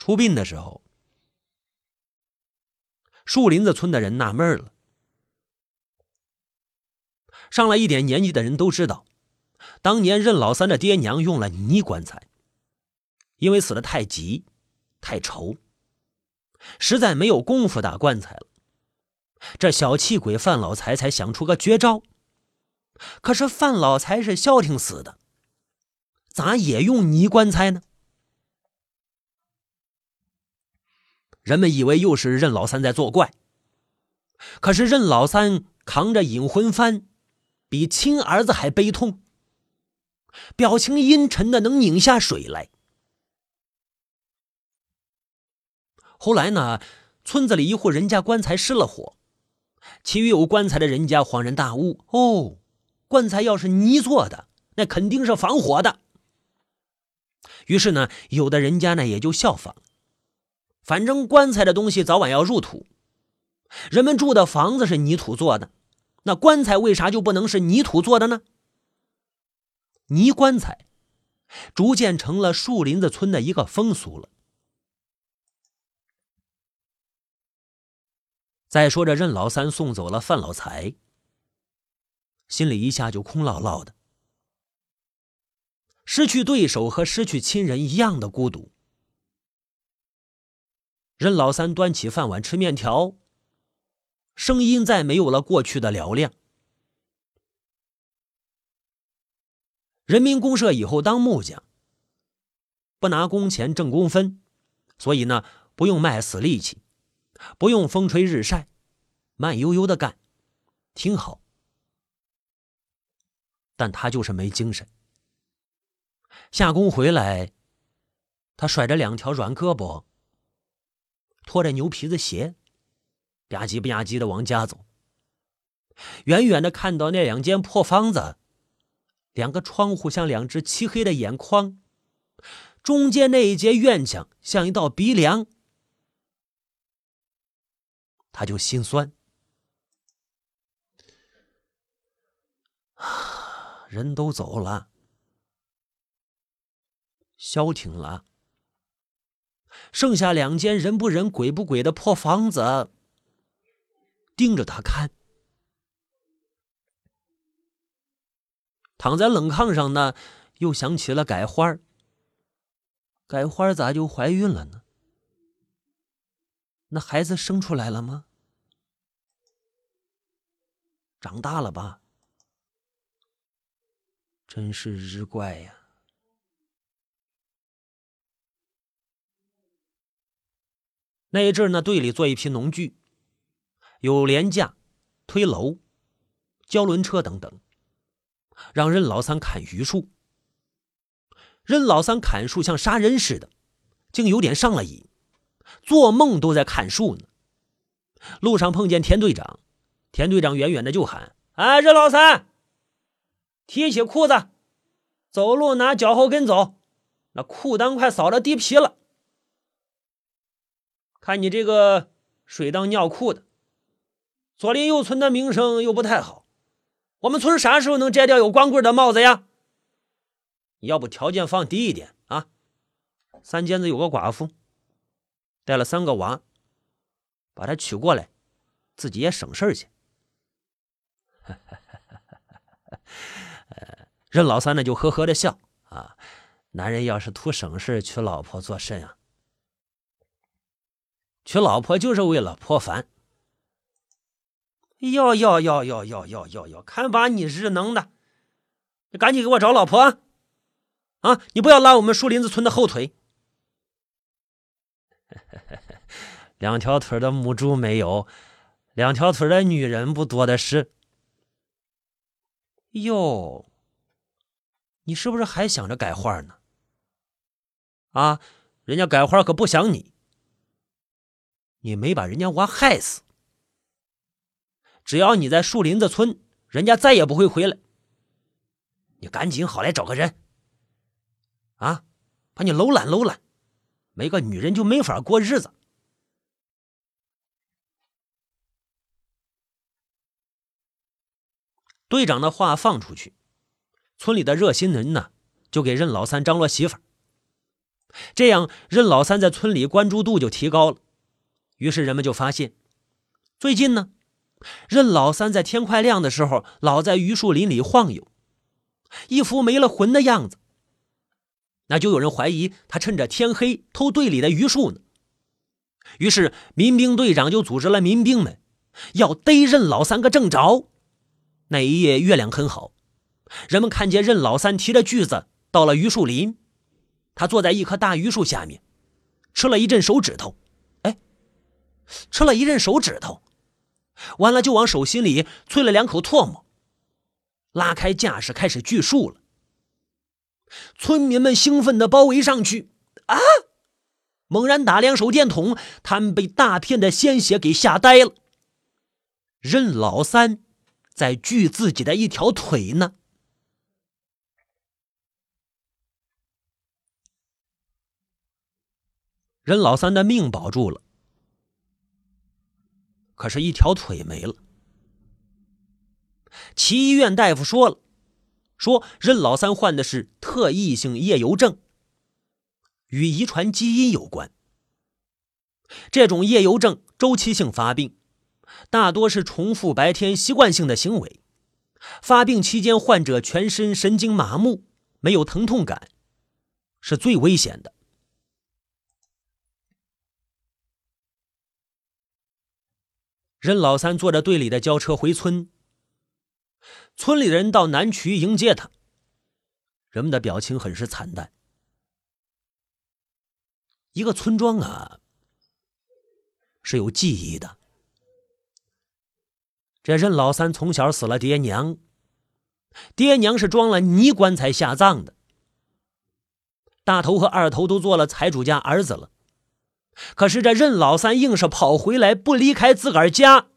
出殡的时候，树林子村的人纳闷了。上了一点年纪的人都知道，当年任老三的爹娘用了泥棺材，因为死的太急、太愁，实在没有功夫打棺材了。这小气鬼范老财才想出个绝招。可是范老财是消停死的，咋也用泥棺材呢？人们以为又是任老三在作怪。可是任老三扛着引魂幡。比亲儿子还悲痛，表情阴沉的能拧下水来。后来呢，村子里一户人家棺材失了火，其余有棺材的人家恍然大悟：哦，棺材要是泥做的，那肯定是防火的。于是呢，有的人家呢也就效仿，反正棺材的东西早晚要入土，人们住的房子是泥土做的。那棺材为啥就不能是泥土做的呢？泥棺材逐渐成了树林子村的一个风俗了。再说这任老三送走了范老财，心里一下就空落落的，失去对手和失去亲人一样的孤独。任老三端起饭碗吃面条。声音再没有了过去的嘹亮。人民公社以后当木匠，不拿工钱挣工分，所以呢，不用卖死力气，不用风吹日晒，慢悠悠的干，挺好。但他就是没精神。下工回来，他甩着两条软胳膊，拖着牛皮子鞋。吧唧吧唧的往家走，远远的看到那两间破房子，两个窗户像两只漆黑的眼眶，中间那一截院墙像一道鼻梁，他就心酸。人都走了，消停了，剩下两间人不人鬼不鬼的破房子。盯着他看，躺在冷炕上呢，又想起了改花改花咋就怀孕了呢？那孩子生出来了吗？长大了吧？真是日怪呀！那一阵呢，队里做一批农具。有廉架、推楼、胶轮车等等，让任老三砍榆树。任老三砍树像杀人似的，竟有点上了瘾，做梦都在砍树呢。路上碰见田队长，田队长远远的就喊：“哎，任老三，提起裤子，走路拿脚后跟走，那裤裆快扫到地皮了。看你这个水当尿裤的。”左邻右村的名声又不太好，我们村啥时候能摘掉有光棍的帽子呀？要不条件放低一点啊？三间子有个寡妇，带了三个娃，把她娶过来，自己也省事去。任老三呢就呵呵的笑啊，男人要是图省事，娶老婆做甚啊？娶老婆就是为了破烦。哟哟哟哟哟哟哟哟！看把你日能的，你赶紧给我找老婆啊！啊，你不要拉我们树林子村的后腿。两条腿的母猪没有，两条腿的女人不多的是。哟，你是不是还想着改画呢？啊，人家改画可不想你，你没把人家娃害死。只要你在树林子村，人家再也不会回来。你赶紧好来找个人，啊，把你搂揽搂揽，没个女人就没法过日子。队长的话放出去，村里的热心人呢，就给任老三张罗媳妇这样任老三在村里关注度就提高了。于是人们就发现，最近呢，任老三在天快亮的时候，老在榆树林里晃悠，一副没了魂的样子。那就有人怀疑他趁着天黑偷队里的榆树呢。于是民兵队长就组织了民兵们，要逮任老三个正着。那一夜月亮很好，人们看见任老三提着锯子到了榆树林。他坐在一棵大榆树下面，吃了一阵手指头，吃了一阵手指头，完了就往手心里啐了两口唾沫，拉开架势开始锯树了。村民们兴奋地包围上去，啊！猛然打量手电筒，他们被大片的鲜血给吓呆了。任老三在锯自己的一条腿呢。任老三的命保住了，可是，一条腿没了。齐医院大夫说了，说任老三患的是特异性夜游症，与遗传基因有关。这种夜游症周期性发病，大多是重复白天习惯性的行为。发病期间，患者全身神经麻木，没有疼痛感，是最危险的。任老三坐着队里的轿车回村，村里人到南渠迎接他，人们的表情很是惨淡。一个村庄啊，是有记忆的。这任老三从小死了爹娘，爹娘是装了泥棺材下葬的。大头和二头都做了财主家儿子了。可是这任老三硬是跑回来，不离开自个儿家，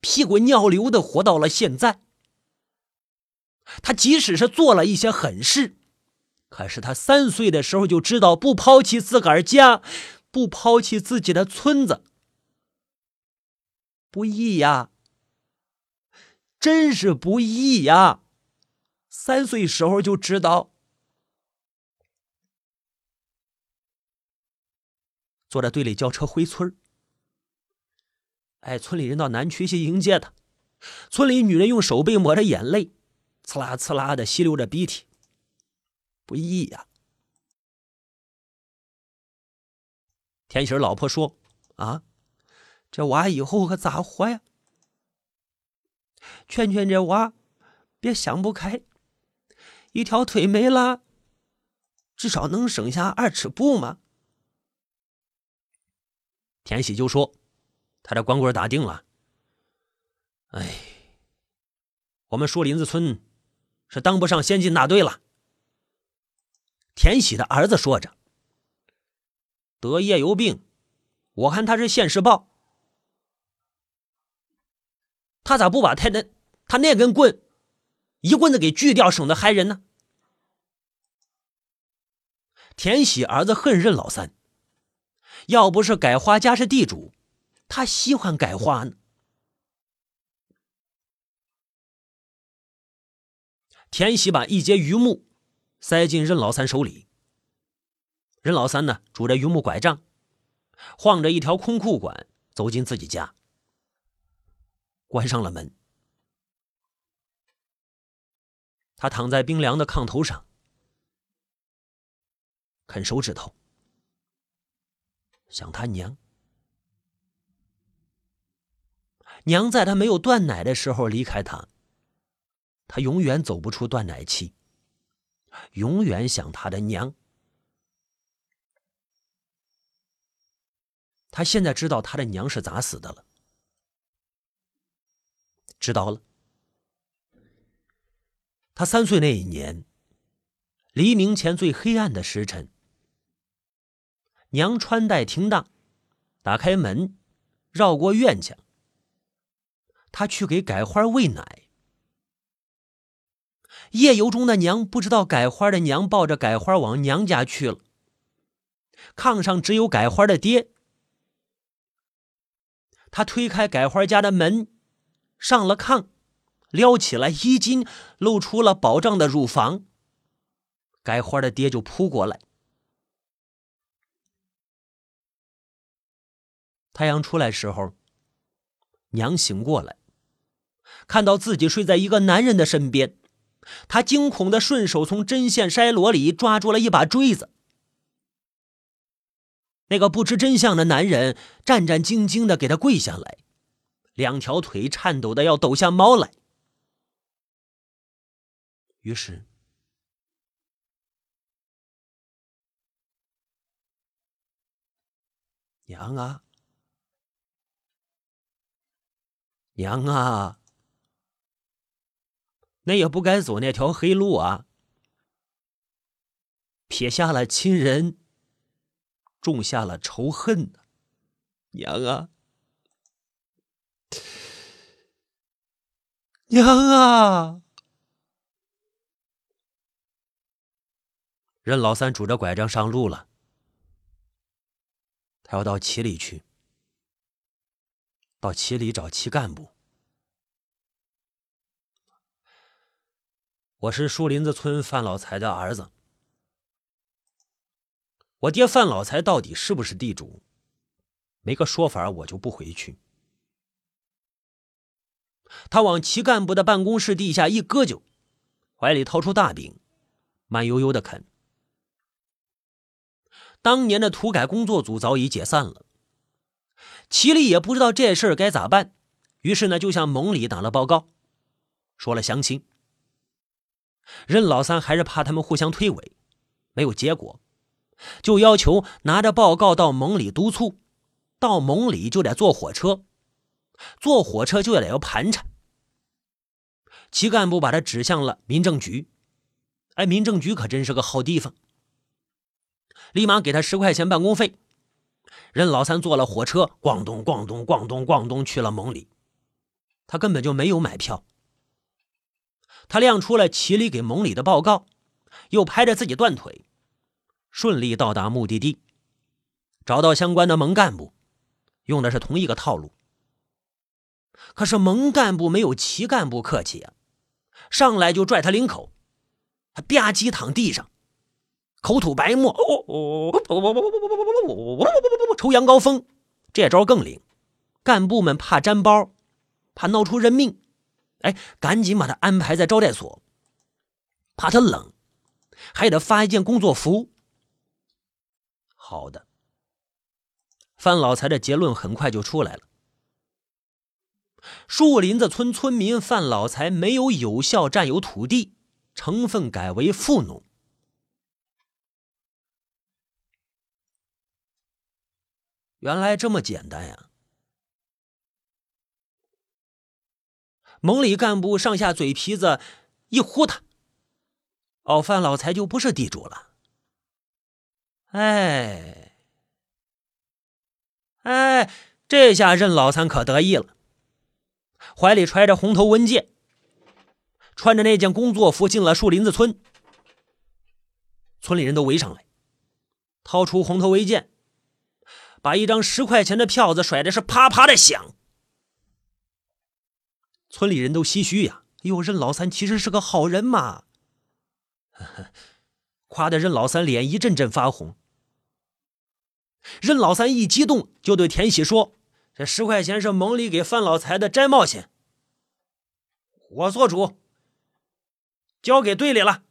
屁滚尿流的活到了现在。他即使是做了一些狠事，可是他三岁的时候就知道不抛弃自个儿家，不抛弃自己的村子，不易呀，真是不易呀！三岁时候就知道。坐着队里轿车回村哎，村里人到南区去迎接他。村里女人用手背抹着眼泪，呲啦呲啦的吸溜着鼻涕，不易呀。田喜老婆说：“啊，这娃以后可咋活呀？劝劝这娃，别想不开，一条腿没了，至少能省下二尺布嘛。”田喜就说：“他这光棍打定了。哎，我们树林子村是当不上先进大队了。”田喜的儿子说着：“得夜游病，我看他是现世报。他咋不把他那他那根棍一棍子给锯掉，省得害人呢？”田喜儿子恨任老三。要不是改花家是地主，他喜欢改花呢。田喜把一截榆木塞进任老三手里，任老三呢拄着榆木拐杖，晃着一条空裤管走进自己家，关上了门。他躺在冰凉的炕头上，啃手指头。想他娘，娘在他没有断奶的时候离开他，他永远走不出断奶期，永远想他的娘。他现在知道他的娘是咋死的了，知道了。他三岁那一年，黎明前最黑暗的时辰。娘穿戴停当，打开门，绕过院墙，他去给改花喂奶。夜游中的娘不知道改花的娘抱着改花往娘家去了。炕上只有改花的爹。他推开改花家的门，上了炕，撩起了衣襟，露出了饱胀的乳房。改花的爹就扑过来。太阳出来时候，娘醒过来，看到自己睡在一个男人的身边，她惊恐的顺手从针线筛箩里抓住了一把锥子。那个不知真相的男人战战兢兢的给他跪下来，两条腿颤抖的要抖下猫来。于是，娘啊，娘啊，那也不该走那条黑路啊，撇下了亲人。种下了仇恨呢，娘啊，娘啊！任老三拄着拐杖上路了，他要到旗里去，到旗里找旗干部。我是树林子村范老财的儿子。我爹范老财到底是不是地主？没个说法，我就不回去。他往旗干部的办公室地下一搁就，怀里掏出大饼，慢悠悠的啃。当年的土改工作组早已解散了，齐里也不知道这事儿该咋办，于是呢，就向盟里打了报告，说了详情。任老三还是怕他们互相推诿，没有结果。就要求拿着报告到盟里督促，到盟里就得坐火车，坐火车就得要盘缠。齐干部把他指向了民政局，哎，民政局可真是个好地方，立马给他十块钱办公费。任老三坐了火车，咣咚咣咚咣咚咣咚去了蒙里，他根本就没有买票。他亮出了齐里给蒙里的报告，又拍着自己断腿。顺利到达目的地，找到相关的蒙干部，用的是同一个套路。可是蒙干部没有旗干部客气啊，上来就拽他领口，他吧唧躺地上，口吐白沫，哦哦哦抽羊羔疯，这招更灵。干部们怕沾包，怕闹出人命，哎，赶紧把他安排在招待所，怕他冷，还得发一件工作服。好的，范老财的结论很快就出来了。树林子村村民范老财没有有效占有土地，成分改为富农。原来这么简单呀！盟里干部上下嘴皮子一呼他，哦，范老财就不是地主了。哎，哎，这下任老三可得意了，怀里揣着红头文件，穿着那件工作服进了树林子村。村里人都围上来，掏出红头文件，把一张十块钱的票子甩的是啪啪的响。村里人都唏嘘呀：“哎呦，任老三其实是个好人嘛。”夸的任老三脸一阵阵发红。任老三一激动，就对田喜说：“这十块钱是盟里给范老财的摘帽钱，我做主，交给队里了。”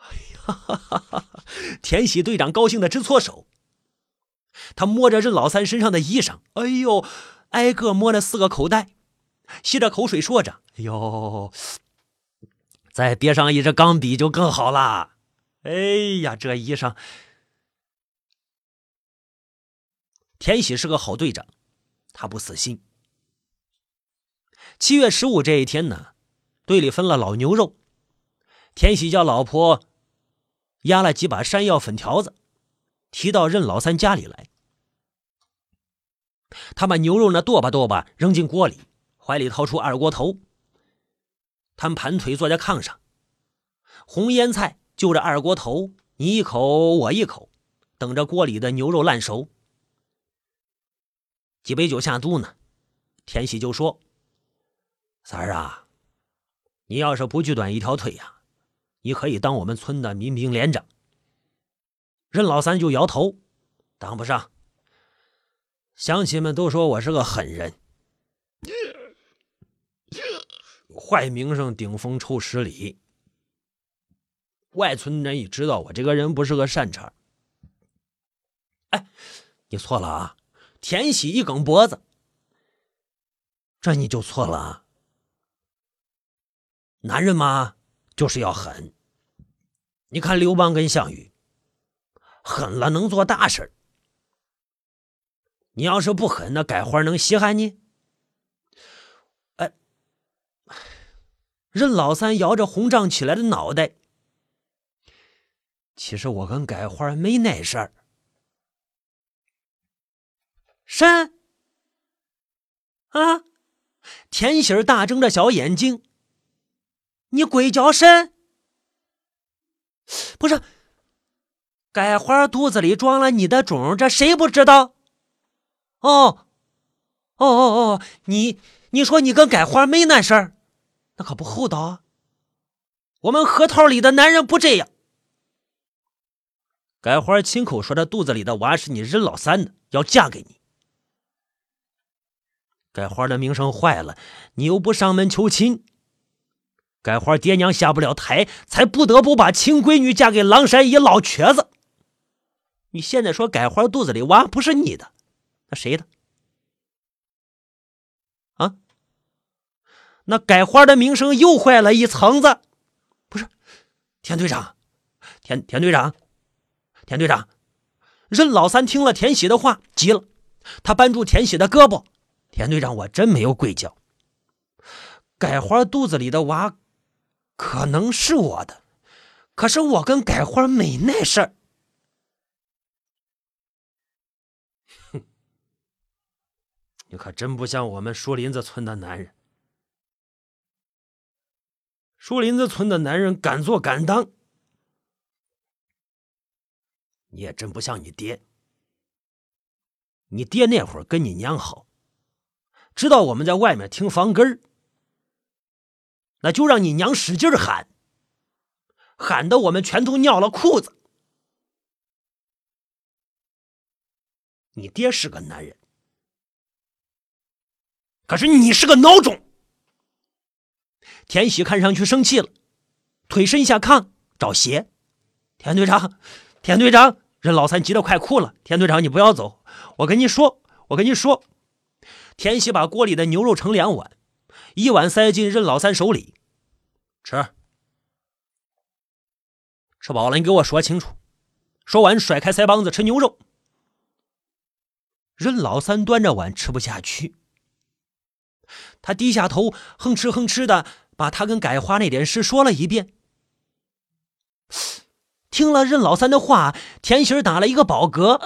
哎呀，田喜队长高兴的直搓手。他摸着任老三身上的衣裳，哎呦，挨个摸了四个口袋，吸着口水说着：“哎呦，再别上一支钢笔就更好啦。”哎呀，这衣裳。田喜是个好队长，他不死心。七月十五这一天呢，队里分了老牛肉，田喜叫老婆压了几把山药粉条子，提到任老三家里来。他把牛肉呢剁吧剁吧扔进锅里，怀里掏出二锅头。他们盘腿坐在炕上，红腌菜就着二锅头，你一口我一口，等着锅里的牛肉烂熟。几杯酒下肚呢，田喜就说：“三儿啊，你要是不锯短一条腿呀，你可以当我们村的民兵连长。”任老三就摇头：“当不上。”乡亲们都说我是个狠人，坏名声顶风臭十里。外村人也知道我这个人不是个善茬，哎，你错了啊！田喜一梗脖子，这你就错了。男人嘛，就是要狠。你看刘邦跟项羽，狠了能做大事你要是不狠，那改花能稀罕你？哎，任老三摇着红胀起来的脑袋。其实我跟改花没那事儿。神啊！田喜儿大睁着小眼睛，你鬼叫神？不是，改花肚子里装了你的种，这谁不知道？哦，哦哦哦！你你说你跟改花没那事儿，那可不厚道啊！我们河套里的男人不这样。改花亲口说：“他肚子里的娃是你任老三的，要嫁给你。”改花的名声坏了，你又不上门求亲，改花爹娘下不了台，才不得不把亲闺女嫁给狼山一老瘸子。你现在说改花肚子里娃不是你的？谁的？啊？那改花的名声又坏了一层子。不是，田队长，田田队长，田队长。任老三听了田喜的话，急了，他扳住田喜的胳膊：“田队长，我真没有鬼叫。改花肚子里的娃，可能是我的，可是我跟改花没那事儿。”你可真不像我们树林子村的男人。树林子村的男人敢做敢当，你也真不像你爹。你爹那会儿跟你娘好，知道我们在外面听房根儿，那就让你娘使劲喊，喊的我们全都尿了裤子。你爹是个男人。可是你是个孬种！田喜看上去生气了，腿伸下炕找鞋。田队长，田队长，任老三急得快哭了。田队长，你不要走，我跟你说，我跟你说。田喜把锅里的牛肉盛两碗，一碗塞进任老三手里，吃。吃饱了，你给我说清楚。说完，甩开腮帮子吃牛肉。任老三端着碗吃不下去。他低下头，哼哧哼哧的把他跟改花那点事说了一遍。听了任老三的话，田喜打了一个饱嗝，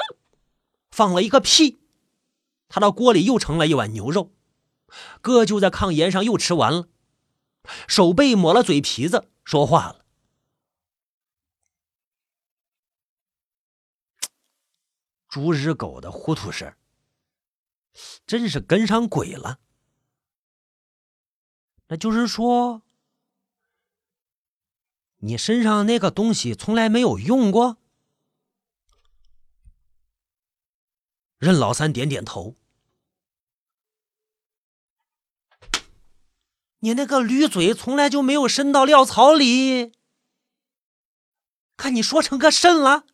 放了一个屁。他到锅里又盛了一碗牛肉，哥就在炕沿上又吃完了，手背抹了嘴皮子，说话了：“猪日狗的糊涂事真是跟上鬼了。”那就是说，你身上那个东西从来没有用过。任老三点点头。你那个驴嘴从来就没有伸到料槽里。看你说成个甚了？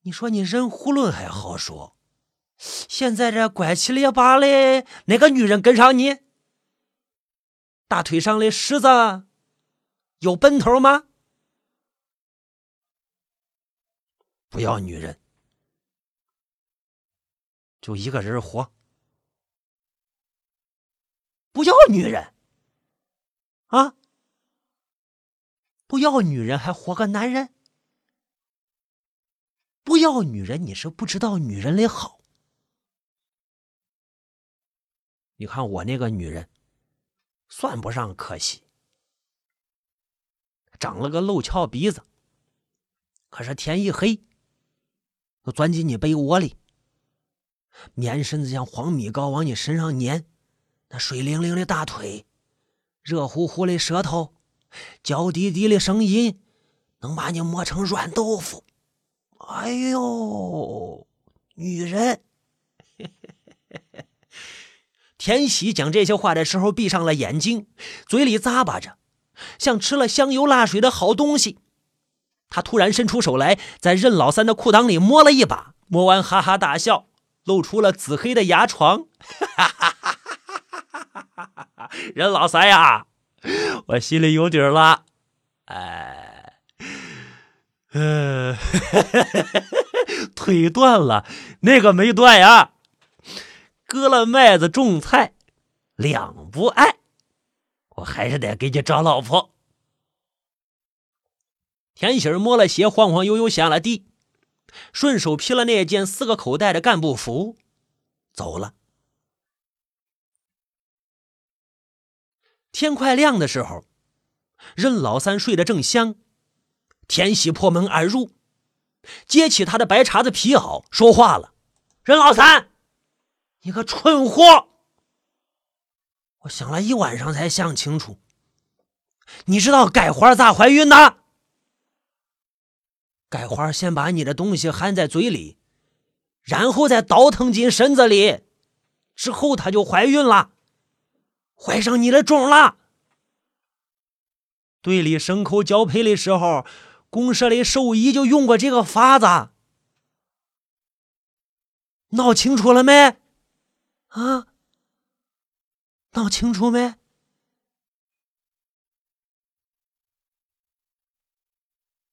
你说你人囫囵还好说。现在这拐七裂八的，哪个女人跟上你？大腿上的虱子有奔头吗？不要女人，就一个人活。不要女人啊！不要女人还活个男人？不要女人，你是不知道女人的好。你看我那个女人，算不上可惜，长了个漏翘鼻子。可是天一黑，就钻进你被窝里，棉身子像黄米糕往你身上粘，那水灵灵的大腿，热乎乎的舌头，娇滴滴的声音，能把你磨成软豆腐。哎呦，女人！田喜讲这些话的时候，闭上了眼睛，嘴里咂巴着，像吃了香油辣水的好东西。他突然伸出手来，在任老三的裤裆里摸了一把，摸完哈哈大笑，露出了紫黑的牙床。任老三呀，我心里有底了。哎，呃，腿断了，那个没断呀。割了麦子种菜，两不爱，我还是得给你找老婆。田喜儿摸了鞋，晃晃悠悠下了地，顺手披了那件四个口袋的干部服，走了。天快亮的时候，任老三睡得正香，田喜破门而入，揭起他的白茬子皮袄，说话了：“任老三。”你个蠢货！我想了一晚上才想清楚。你知道盖花咋怀孕的？盖花先把你的东西含在嘴里，然后再倒腾进身子里，之后她就怀孕了，怀上你的种了。队里牲口交配的时候，公社的兽医就用过这个法子。闹清楚了没？啊，闹清楚没？